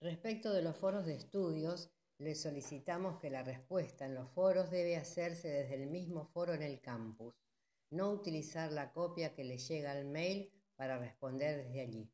Respecto de los foros de estudios, les solicitamos que la respuesta en los foros debe hacerse desde el mismo foro en el campus, no utilizar la copia que le llega al mail para responder desde allí.